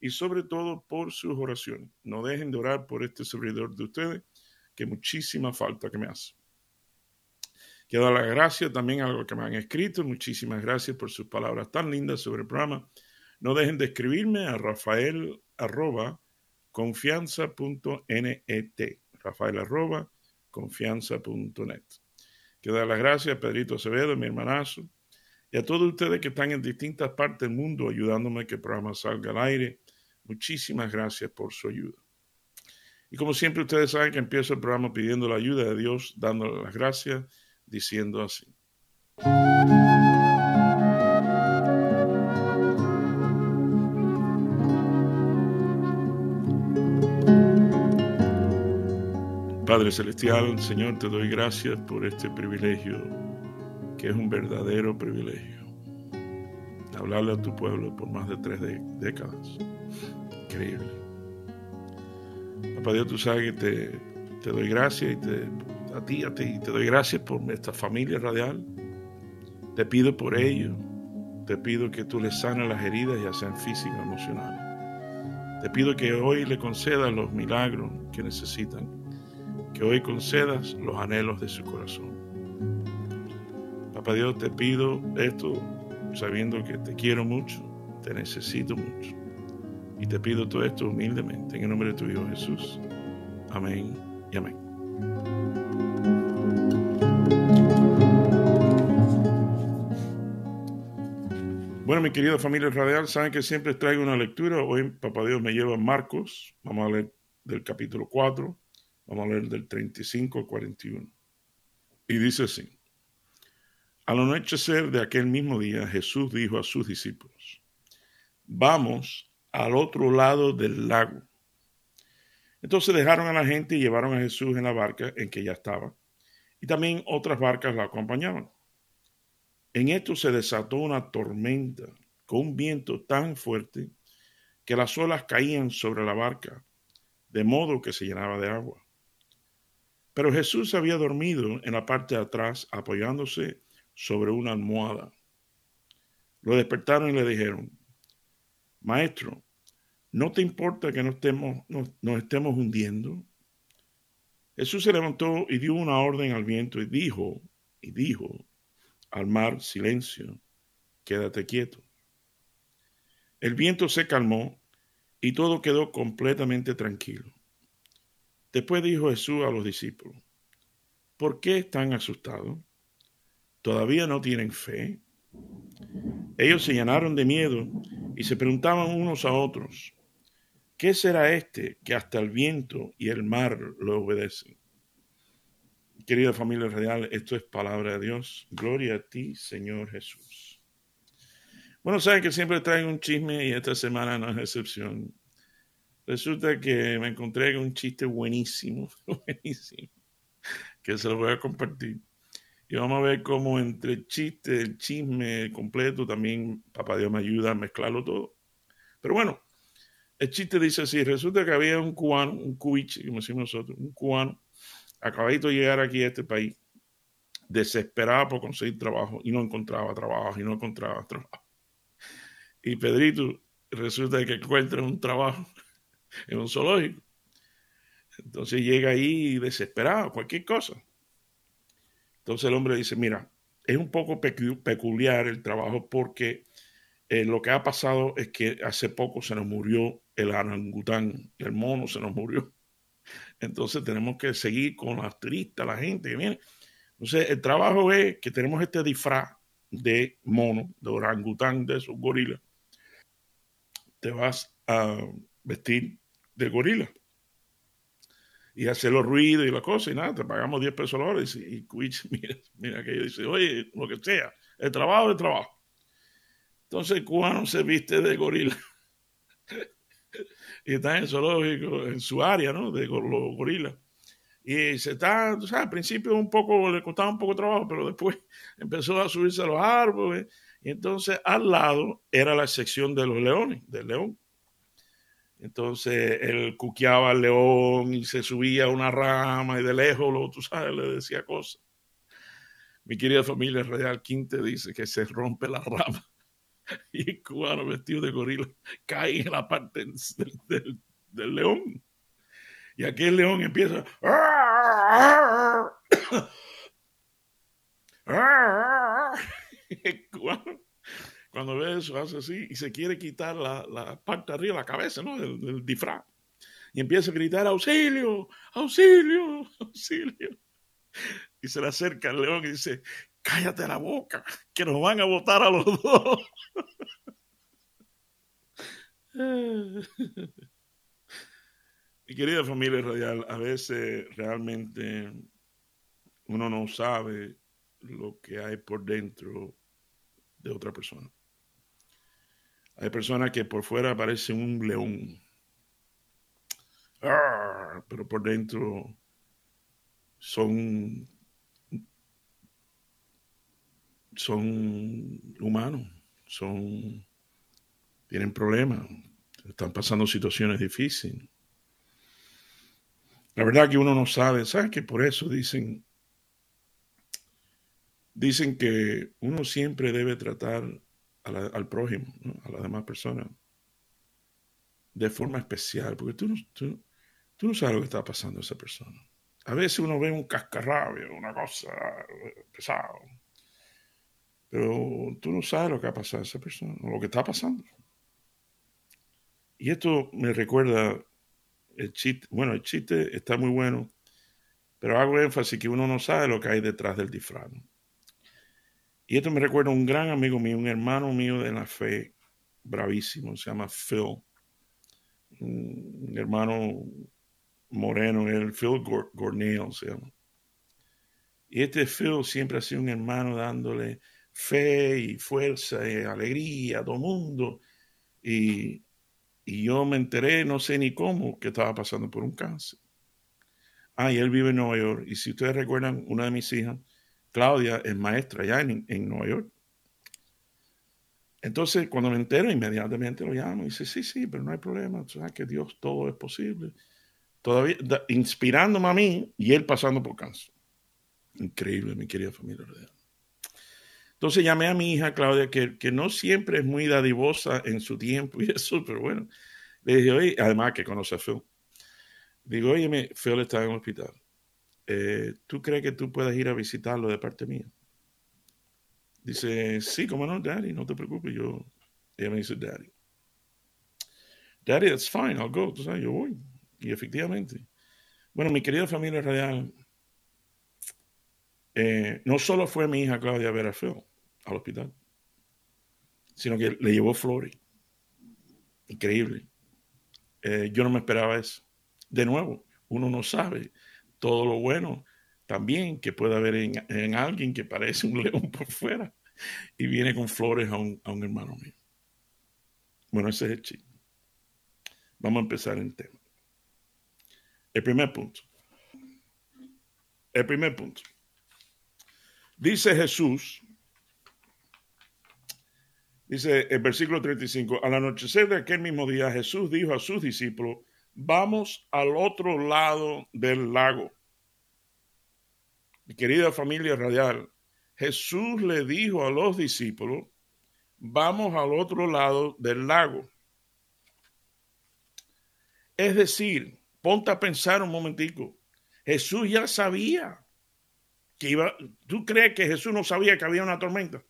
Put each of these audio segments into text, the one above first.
y sobre todo por sus oraciones. No dejen de orar por este servidor de ustedes, que muchísima falta que me hace. Quiero dar las gracias también a los que me han escrito. Muchísimas gracias por sus palabras tan lindas sobre el programa. No dejen de escribirme a rafael arroba confianza.net. Rafael arroba confianza.net. Quiero dar las gracias a Pedrito Acevedo, mi hermanazo, y a todos ustedes que están en distintas partes del mundo ayudándome a que el programa salga al aire. Muchísimas gracias por su ayuda. Y como siempre ustedes saben que empiezo el programa pidiendo la ayuda de Dios, dándole las gracias, diciendo así. Padre Celestial, Señor, te doy gracias por este privilegio, que es un verdadero privilegio. Hablarle a tu pueblo por más de tres décadas. Increíble. Papá Dios, tú sabes que te, doy gracias y te, a ti, a ti, te doy gracias por esta familia radial. Te pido por ellos. Te pido que tú les sanes las heridas, ya sean físicas o emocionales. Te pido que hoy le concedas los milagros que necesitan. Que hoy concedas los anhelos de su corazón. Papá Dios, te pido esto sabiendo que te quiero mucho, te necesito mucho. Y te pido todo esto humildemente en el nombre de tu Hijo Jesús. Amén y amén. Bueno, mi querida familia radial, saben que siempre traigo una lectura. Hoy Papá Dios me lleva a Marcos. Vamos a leer del capítulo 4. Vamos a leer del 35 al 41. Y dice así. Al anochecer de aquel mismo día, Jesús dijo a sus discípulos, vamos al otro lado del lago. Entonces dejaron a la gente y llevaron a Jesús en la barca en que ya estaba, y también otras barcas la acompañaban. En esto se desató una tormenta con un viento tan fuerte que las olas caían sobre la barca, de modo que se llenaba de agua. Pero Jesús había dormido en la parte de atrás apoyándose sobre una almohada. Lo despertaron y le dijeron, Maestro, ¿no te importa que nos estemos, nos, estemos hundiendo? Jesús se levantó y dio una orden al viento y dijo, y dijo al mar, silencio, quédate quieto. El viento se calmó y todo quedó completamente tranquilo. Después dijo Jesús a los discípulos, ¿por qué están asustados? ¿Todavía no tienen fe? Ellos se llenaron de miedo y se preguntaban unos a otros, ¿qué será este que hasta el viento y el mar lo obedecen? Querida familia real, esto es palabra de Dios. Gloria a ti, Señor Jesús. Bueno, saben que siempre traigo un chisme y esta semana no es excepción. Resulta que me encontré con un chiste buenísimo, buenísimo, que se lo voy a compartir. Y vamos a ver cómo entre chiste, el chisme completo, también Papá Dios me ayuda a mezclarlo todo. Pero bueno, el chiste dice así, resulta que había un cubano, un cubiche, como decimos nosotros, un cubano, acabadito de llegar aquí a este país, desesperado por conseguir trabajo y no encontraba trabajo y no encontraba trabajo. Y Pedrito resulta que encuentra un trabajo en un zoológico. Entonces llega ahí desesperado, cualquier cosa. Entonces el hombre dice, mira, es un poco peculiar el trabajo porque eh, lo que ha pasado es que hace poco se nos murió el orangután, el mono se nos murió. Entonces tenemos que seguir con las turistas, la gente que viene. Entonces el trabajo es que tenemos este disfraz de mono, de orangután, de esos gorilas. Te vas a vestir de gorila y hacer los ruidos y las cosas y nada, te pagamos 10 pesos la hora. Y, y mira, mira que dice, oye, lo que sea, el trabajo es trabajo. Entonces el cubano se viste de gorila y está en el zoológico, en su área, ¿no? De los gorilas. Y se está, o sea, al principio un poco, le costaba un poco de trabajo, pero después empezó a subirse a los árboles. Y entonces al lado era la sección de los leones, del león. Entonces él cuqueaba al león y se subía a una rama y de lejos, lo, tú sabes, le decía cosas. Mi querida familia Real Quinte dice que se rompe la rama y el cubano vestido de gorila cae en la parte del, león. Y aquí el león empieza. El cubano cuando ve eso, hace así y se quiere quitar la, parte de arriba, la cabeza, ¿no? Del, del disfraz. Y empieza a gritar, auxilio, auxilio, auxilio. Y se le acerca al león y dice, cállate la boca, que nos van a votar a los dos. Mi querida familia radial, a veces realmente uno no sabe lo que hay por dentro de otra persona. Hay personas que por fuera parecen un león, pero por dentro son, son humanos, son, tienen problemas, están pasando situaciones difíciles. La verdad que uno no sabe, ¿sabes que por eso dicen, dicen que uno siempre debe tratar al prójimo, a las demás personas, de forma especial, porque tú no, tú, no sabes lo que está pasando a esa persona. A veces uno ve un cascarrabio, una cosa pesada, pero tú no sabes lo que ha pasado a esa persona, lo que está pasando. Y esto me recuerda el chiste, bueno, el chiste está muy bueno, pero hago énfasis que uno no sabe lo que hay detrás del disfraz. Y esto me recuerda a un gran amigo mío, un hermano mío de la fe, bravísimo, se llama Phil. Un hermano moreno, el Phil Gornell se llama. Y este Phil siempre ha sido un hermano dándole fe y fuerza y alegría todo mundo. Y, y yo me enteré, no sé ni cómo, que estaba pasando por un cáncer. Ah, y él vive en Nueva York. Y si ustedes recuerdan, una de mis hijas Claudia es maestra allá en, Nueva York. Entonces, cuando me entero, inmediatamente lo llamo y dice, sí, sí, pero no hay problema, tú sabes que Dios todo es posible. Todavía inspirándome a mí y él pasando por cáncer. Increíble, mi querida familia. Entonces llamé a mi hija Claudia, que, que, no siempre es muy dadivosa en su tiempo y eso, pero bueno. Le dije, oye, además que conoce a Phil. Digo, oye, Phil está en el hospital. Eh, ¿tú crees que tú puedes ir a visitarlo de parte mía? Dice, sí, como no, Daddy, no te preocupes, yo, ella me dice, Daddy. Daddy, that's fine, I'll go, tú sabes, yo voy. Y efectivamente. Bueno, mi querida familia radial, eh, no solo fue mi hija Claudia a ver a Phil al hospital, sino que le llevó flores. Increíble. Eh, yo no me esperaba eso. De nuevo, uno no sabe todo lo bueno también que puede haber en, alguien que parece un león por fuera y viene con flores a un, hermano mío. Bueno, ese es el chiste. Vamos a empezar el tema. El primer punto. El primer punto. Dice Jesús, dice el versículo 35, al anochecer de aquel mismo día Jesús dijo a sus discípulos, vamos al otro lado del lago. Mi querida familia radial, Jesús le dijo a los discípulos, vamos al otro lado del lago. Es decir, ponte a pensar un momentico, Jesús ya sabía que iba, ¿tú crees que Jesús no sabía que había una tormenta?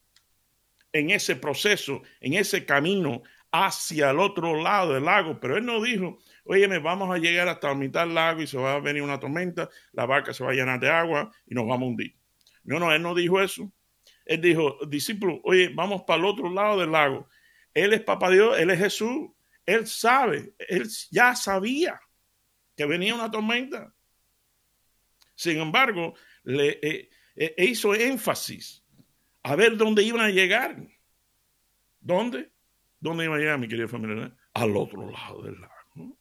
En ese proceso, en ese camino hacia el otro lado del lago, pero él no dijo, oye, vamos a llegar hasta la mitad del lago y se va a venir una tormenta, la barca se va a llenar de agua y nos vamos a hundir. No, no, él no dijo eso. Él dijo, discípulo, oye, vamos para el otro lado del lago. Él es Papá Dios, Él es Jesús. Él sabe, Él ya sabía que venía una tormenta. Sin embargo, le eh, eh, hizo énfasis a ver dónde iban a llegar. ¿Dónde? ¿Dónde iban a llegar, mi querida familia? al otro lado del lago.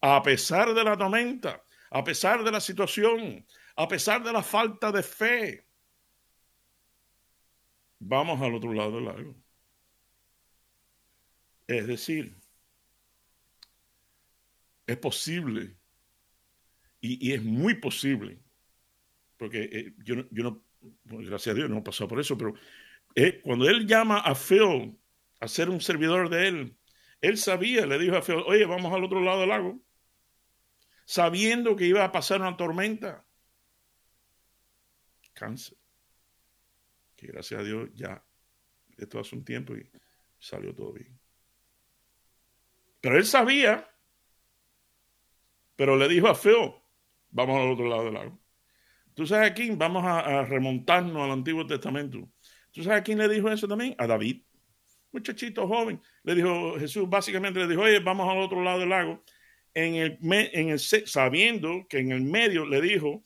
A pesar de la tormenta, a pesar de la situación, a pesar de la falta de fe, vamos al otro lado del lago. Es decir, es posible y, es muy posible, porque eh, yo, no, gracias a Dios no pasado por eso, pero eh, cuando él llama a Phil a ser un servidor de él, él sabía, le dijo a Phil, oye, vamos al otro lado del lago, sabiendo que iba a pasar una tormenta. Cáncer. Que gracias a Dios ya esto hace un tiempo y salió todo bien. Pero él sabía, pero le dijo a Phil, vamos al otro lado del lago. Tú sabes a quién, vamos a, remontarnos al Antiguo Testamento. ¿Tú sabes a quién le dijo eso también? A David. Muchachito joven. Le dijo, Jesús básicamente le dijo, oye, vamos al otro lado del lago. En el, en el, sabiendo que en el medio le dijo,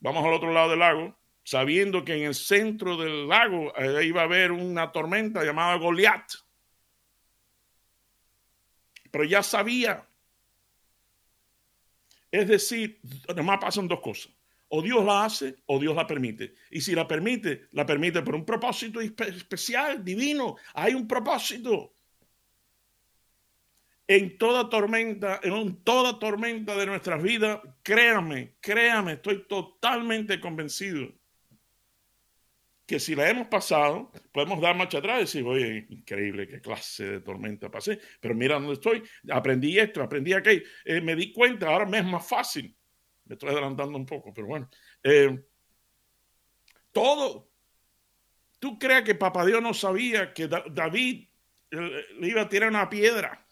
vamos al otro lado del lago, sabiendo que en el centro del lago eh, iba a haber una tormenta llamada Goliat. Pero ya sabía es decir, además pasan dos cosas. O Dios la hace o Dios la permite. Y si la permite, la permite por un propósito especial, divino. Hay un propósito. En toda tormenta, en toda tormenta de nuestras vidas, créame, créame, estoy totalmente convencido que si la hemos pasado, podemos dar marcha atrás y decir, oye, increíble, qué clase de tormenta pasé, pero mira dónde estoy, aprendí esto, aprendí aquello, eh, me di cuenta, ahora me es más fácil. Me estoy adelantando un poco, pero bueno. Eh, todo. ¿Tú crees que Papá Dios no sabía que David eh, le iba a tirar una piedra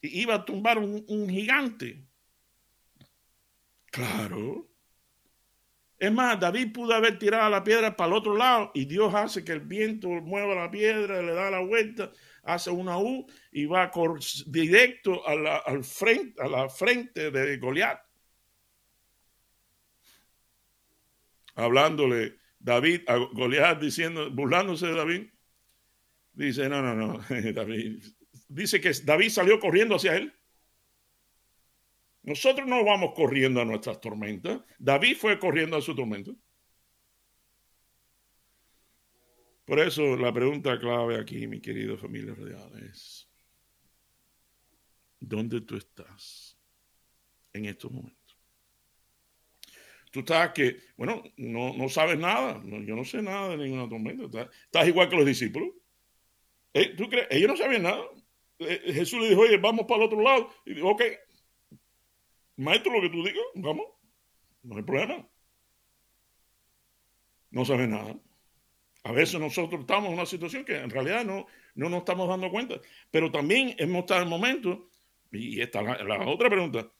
y iba a tumbar un gigante? Claro. Es más, David pudo haber tirado la piedra para el otro lado y Dios hace que el viento mueva la piedra, le da la vuelta, hace una U y va directo a la, al frente, a la frente de Goliat. Hablándole David a Goliat diciendo, burlándose de David. Dice, no, no, no, David. Dice que David salió corriendo hacia él. Nosotros no vamos corriendo a nuestras tormentas. David fue corriendo a su tormenta. Por eso la pregunta clave aquí, mi querido familia radial, es, ¿dónde tú estás en estos momentos? Tú estás que, bueno, no, sabes nada, yo no sé nada de ninguna tormenta, estás, igual que los discípulos. Eh, ¿Tú crees? Ellos no sabían nada. Eh, Jesús le dijo, oye, vamos para el otro lado. Y dijo, ok, maestro, lo que tú digas, vamos, no hay problema. No sabe nada. A veces nosotros estamos en una situación que en realidad no, no nos estamos dando cuenta. Pero también hemos estado en el momento, y esta la, la otra pregunta,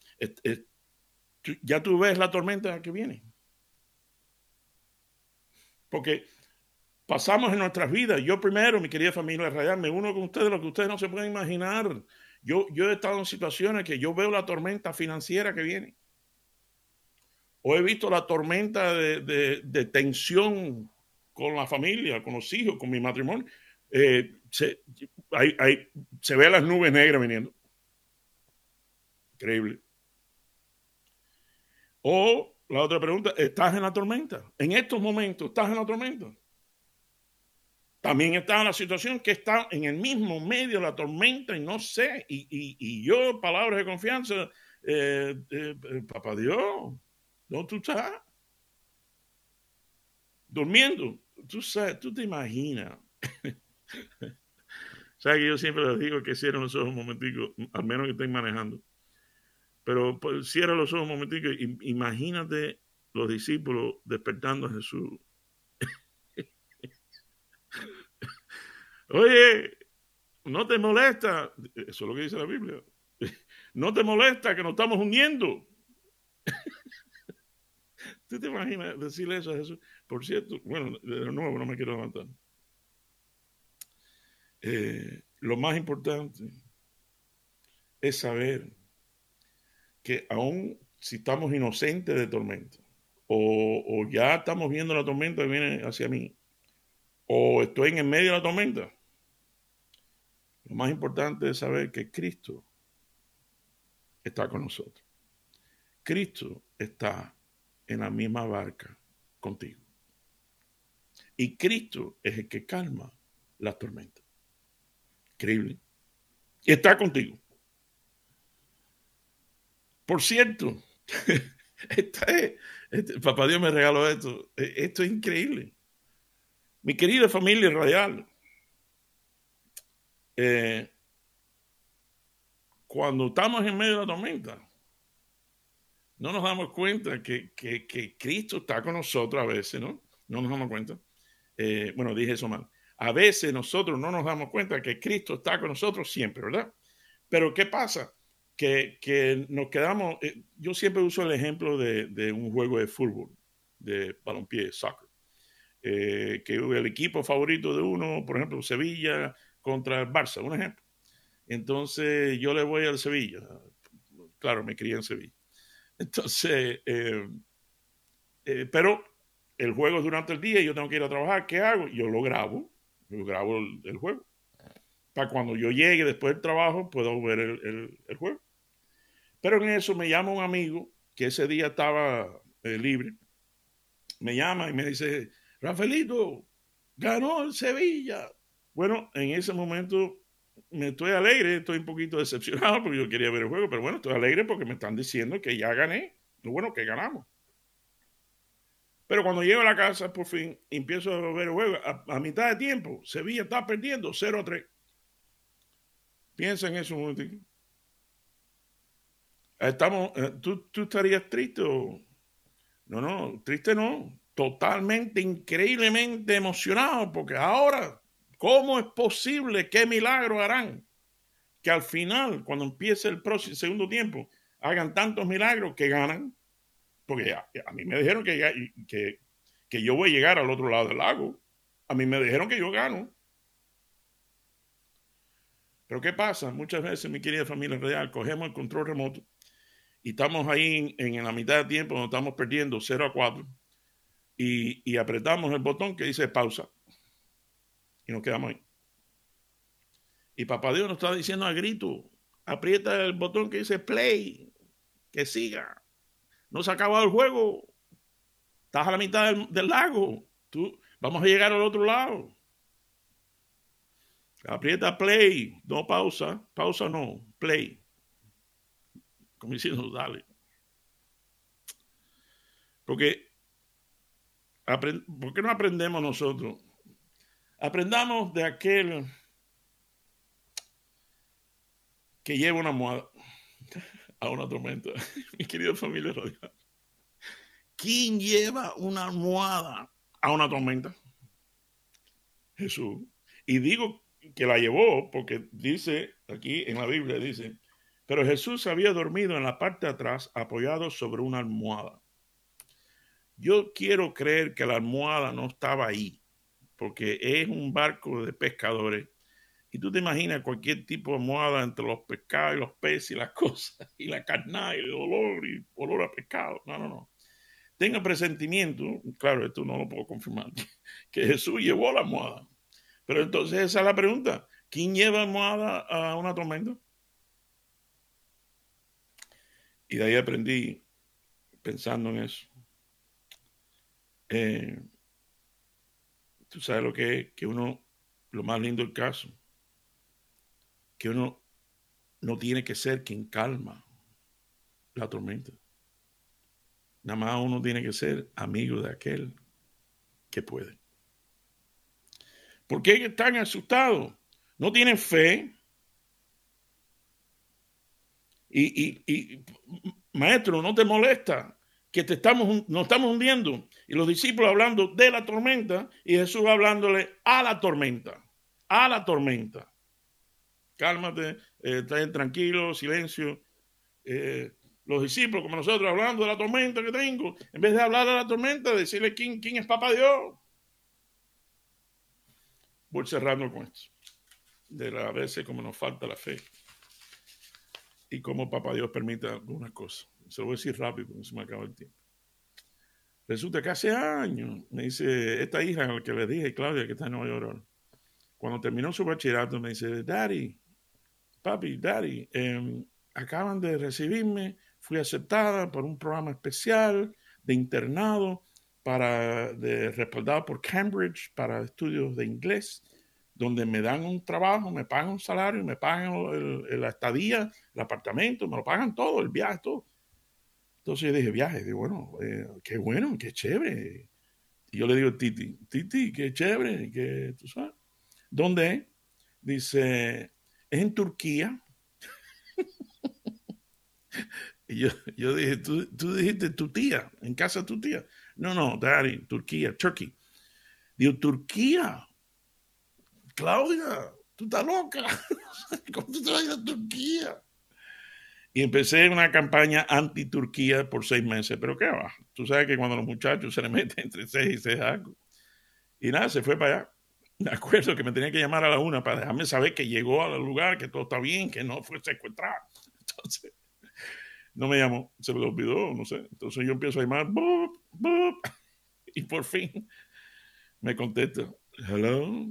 ya tú ves la tormenta que viene. Porque pasamos en nuestras vidas, yo primero, mi querida familia radial, me uno con ustedes, lo que ustedes no se pueden imaginar. Yo, he estado en situaciones que yo veo la tormenta financiera que viene. O he visto la tormenta de, tensión con la familia, con los hijos, con mi matrimonio. Eh, se, se ve las nubes negras viniendo. Increíble. O la otra pregunta, ¿estás en la tormenta? En estos momentos, ¿estás en la tormenta? También está la situación que está en el mismo medio de la tormenta y no sé. Y, yo, palabras de confianza, eh, eh, eh, papá Dios, ¿dónde tú estás? Durmiendo. Tú sabes, tú te imaginas. sabes que yo siempre les digo que cierren los ojos un momentico, al menos que estén manejando. Pero pues, cierra los ojos un momentico imagínate los discípulos despertando a Jesús Oye, no te molesta, eso es lo que dice la Biblia, no te molesta que nos estamos uniendo. ¿Tú te imaginas decirle eso a Jesús? Por cierto, bueno, de nuevo no me quiero levantar. Eh, lo más importante es saber que aún si estamos inocentes de tormenta, o, o, ya estamos viendo la tormenta que viene hacia mí, o estoy en el medio de la tormenta, Lo más importante es saber que Cristo está con nosotros. Cristo está en la misma barca contigo. Y Cristo es el que calma la tormenta. Increíble. Y está contigo. Por cierto, este, papá Dios me regaló esto. E, esto es increíble. Mi querida familia radial, eh, cuando estamos en medio de la tormenta, no nos damos cuenta que, Cristo está con nosotros a veces, ¿no? No nos damos cuenta. Eh, bueno, dije eso mal. A veces nosotros no nos damos cuenta que Cristo está con nosotros siempre, ¿verdad? Pero ¿qué pasa? Que, nos quedamos, eh, yo siempre uso el ejemplo de, un juego de fútbol, de balompié, soccer, eh, que el equipo favorito de uno, por ejemplo, Sevilla contra el Barça, un ejemplo. Entonces yo le voy al Sevilla, claro, me crié en Sevilla. Entonces, eh, eh, pero el juego es durante el día y yo tengo que ir a trabajar. ¿Qué hago? Yo lo grabo, yo grabo el, juego. Para cuando yo llegue después del trabajo, puedo ver el, juego. Pero en eso me llama un amigo que ese día estaba eh, libre. Me llama y me dice, Rafaelito, ganó el Sevilla. Bueno, en ese momento me estoy alegre, estoy un poquito decepcionado porque yo quería ver el juego, pero bueno, estoy alegre porque me están diciendo que ya gané. Lo bueno que ganamos. Pero cuando llego a la casa, por fin, empiezo a ver el juego. A, mitad de tiempo, Sevilla está perdiendo 0 a 3. Piensa en eso un momentito. Estamos, eh, ¿tú, ¿Tú estarías triste o.? No, no, triste no. Totalmente, increíblemente emocionado porque ahora ¿Cómo es posible? ¿Qué milagro harán? Que al final, cuando empiece el próximo segundo tiempo, hagan tantos milagros que ganan. Porque a, mí me dijeron que, que, que yo voy a llegar al otro lado del lago. A mí me dijeron que yo gano. Pero ¿qué pasa? Muchas veces, mi querida familia real, cogemos el control remoto y estamos ahí en, la mitad de tiempo donde estamos perdiendo 0 a 4 y, y apretamos el botón que dice pausa y nos quedamos ahí. Y papá Dios nos está diciendo a grito, aprieta el botón que dice play, que siga. No se ha acabado el juego. Estás a la mitad del, lago. Tú, vamos a llegar al otro lado. Aprieta play, no pausa. Pausa no, play. Como diciendo, dale. Porque, ¿por qué no aprendemos nosotros Aprendamos de aquel que lleva una almohada a una tormenta. Mi querido familia radial. ¿Quién lleva una almohada a una tormenta? Jesús. Y digo que la llevó porque dice aquí en la Biblia, dice, pero Jesús había dormido en la parte de atrás apoyado sobre una almohada. Yo quiero creer que la almohada no estaba ahí porque es un barco de pescadores. Y tú te imaginas cualquier tipo de almohada entre los pescados y los peces y las cosas, y la carne y el olor y olor a pescado. No, no, no. Tenga presentimiento, claro, esto no lo puedo confirmar, que Jesús llevó la almohada. Pero entonces esa es la pregunta. ¿Quién lleva almohada a una tormenta? Y de ahí aprendí, pensando en eso, eh, tú sabes lo que es, que uno, lo más lindo del caso, que uno no tiene que ser quien calma la tormenta. Nada más uno tiene que ser amigo de aquel que puede. ¿Por qué están asustados? No tienen fe. Y, y, y maestro, no te molesta que te estamos, nos estamos hundiendo. Y los discípulos hablando de la tormenta y Jesús hablándole a la tormenta, a la tormenta. Cálmate, eh, tranquilo, silencio. Eh, los discípulos, como nosotros, hablando de la tormenta que tengo, en vez de hablar de la tormenta, decirle quién, quién es Papá Dios. Voy cerrando con esto. De a veces como nos falta la fe y cómo Papá Dios permite algunas cosas. Se lo voy a decir rápido porque se me acaba el tiempo. Resulta que hace años, me dice esta hija que le dije, Claudia, que está en Nueva York, cuando terminó su bachillerato, me dice, Daddy, papi, Daddy, em, acaban de recibirme, fui aceptada por un programa especial de internado para, de, respaldado por Cambridge para estudios de inglés, donde me dan un trabajo, me pagan un salario, me pagan la estadía, el apartamento, me lo pagan todo, el viaje, todo. Entonces yo dije, viaje, digo, bueno, eh, qué bueno, qué chévere. Y yo le digo, Titi, Titi, qué chévere, que tú sabes. ¿Dónde? Dice, es en Turquía. y yo, yo dije, ¿Tú, tú dijiste tu tía, en casa de tu tía. No, no, Daddy, Turquía, Turkey. Digo, Turquía. Claudia, tú estás loca. ¿Cómo tú te vas a ir a Turquía? Y empecé una campaña anti-Turquía por seis meses. Pero qué va. Tú sabes que cuando los muchachos se le meten entre seis y seis algo. Y nada, se fue para allá. Me acuerdo que me tenía que llamar a la una para dejarme saber que llegó al lugar, que todo está bien, que no fue secuestrado. Entonces, no me llamó, se me olvidó, no sé. Entonces yo empiezo a llamar, y por fin me contesta, hello.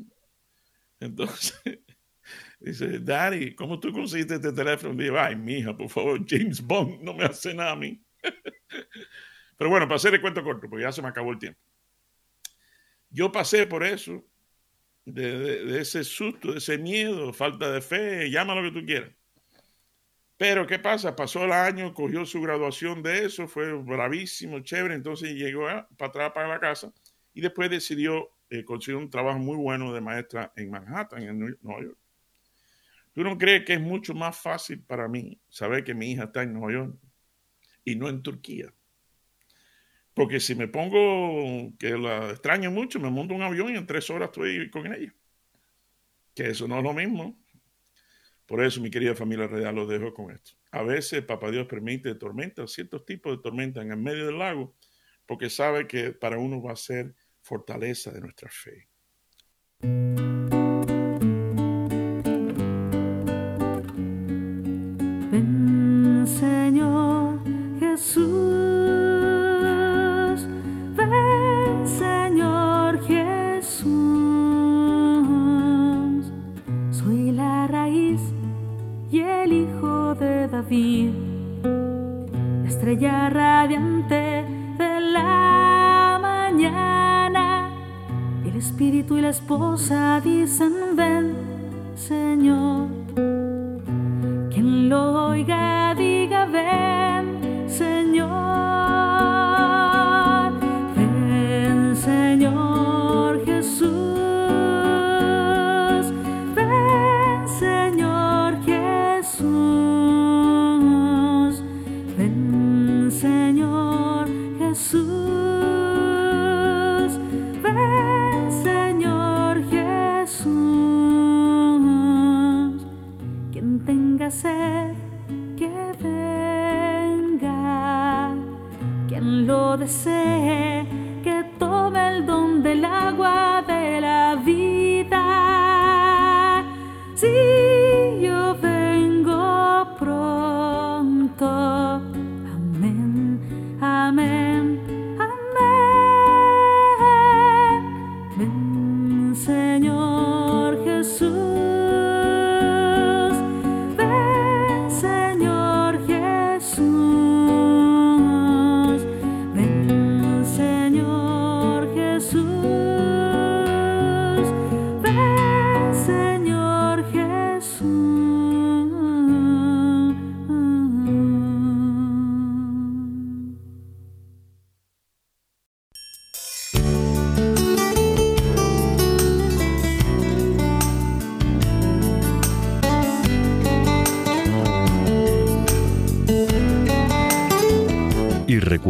Entonces dice, Daddy, ¿cómo tú conseguiste este teléfono? Digo, ay, mija, por favor, James Bond no me hace nada a mí. Pero bueno, para hacer el cuento corto, porque ya se me acabó el tiempo. Yo pasé por eso, de, de ese susto, de ese miedo, falta de fe, llama lo que tú quieras. Pero, ¿qué pasa? Pasó el año, cogió su graduación de eso, fue bravísimo, chévere, entonces llegó para atrás para la casa y después decidió eh, conseguir un trabajo muy bueno de maestra en Manhattan, en Nueva York. ¿Tú no crees que es mucho más fácil para mí saber que mi hija está en Nueva York y no en Turquía? Porque si me pongo que la extraño mucho, me monto un avión y en tres horas estoy con ella. Que eso no es lo mismo. Por eso, mi querida familia real, los dejo con esto. A veces Papá Dios permite tormentas, ciertos tipos de tormentas en el medio del lago, porque sabe que para uno va a ser fortaleza de nuestra fe.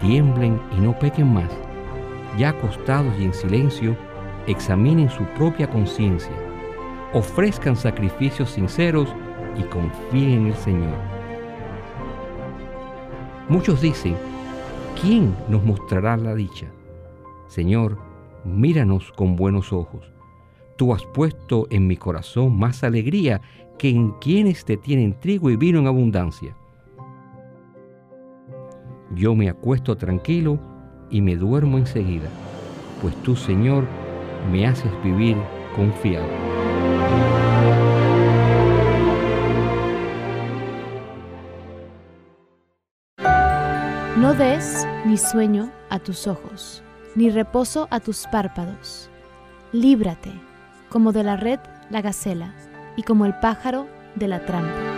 Tiemblen y no pequen más. Ya acostados y en silencio, examinen su propia conciencia. Ofrezcan sacrificios sinceros y confíen en el Señor. Muchos dicen, ¿quién nos mostrará la dicha? Señor, míranos con buenos ojos Tú has puesto en mi corazón más alegría que en quienes te tienen trigo y vino en abundancia. Yo me acuesto tranquilo y me duermo enseguida, pues tú, Señor, me haces vivir confiado. No des ni sueño a tus ojos, ni reposo a tus párpados. Líbrate como de la red la gacela, y como el pájaro de la trampa.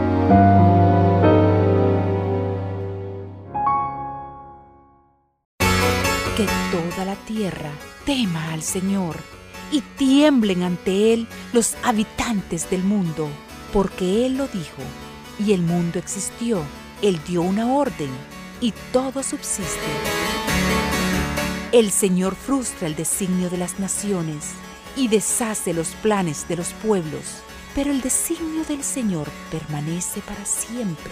La tierra tema al Señor y tiemblen ante Él los habitantes del mundo, porque Él lo dijo y el mundo existió. Él dio una orden y todo subsiste. El Señor frustra el designio de las naciones y deshace los planes de los pueblos, pero el designio del Señor permanece para siempre.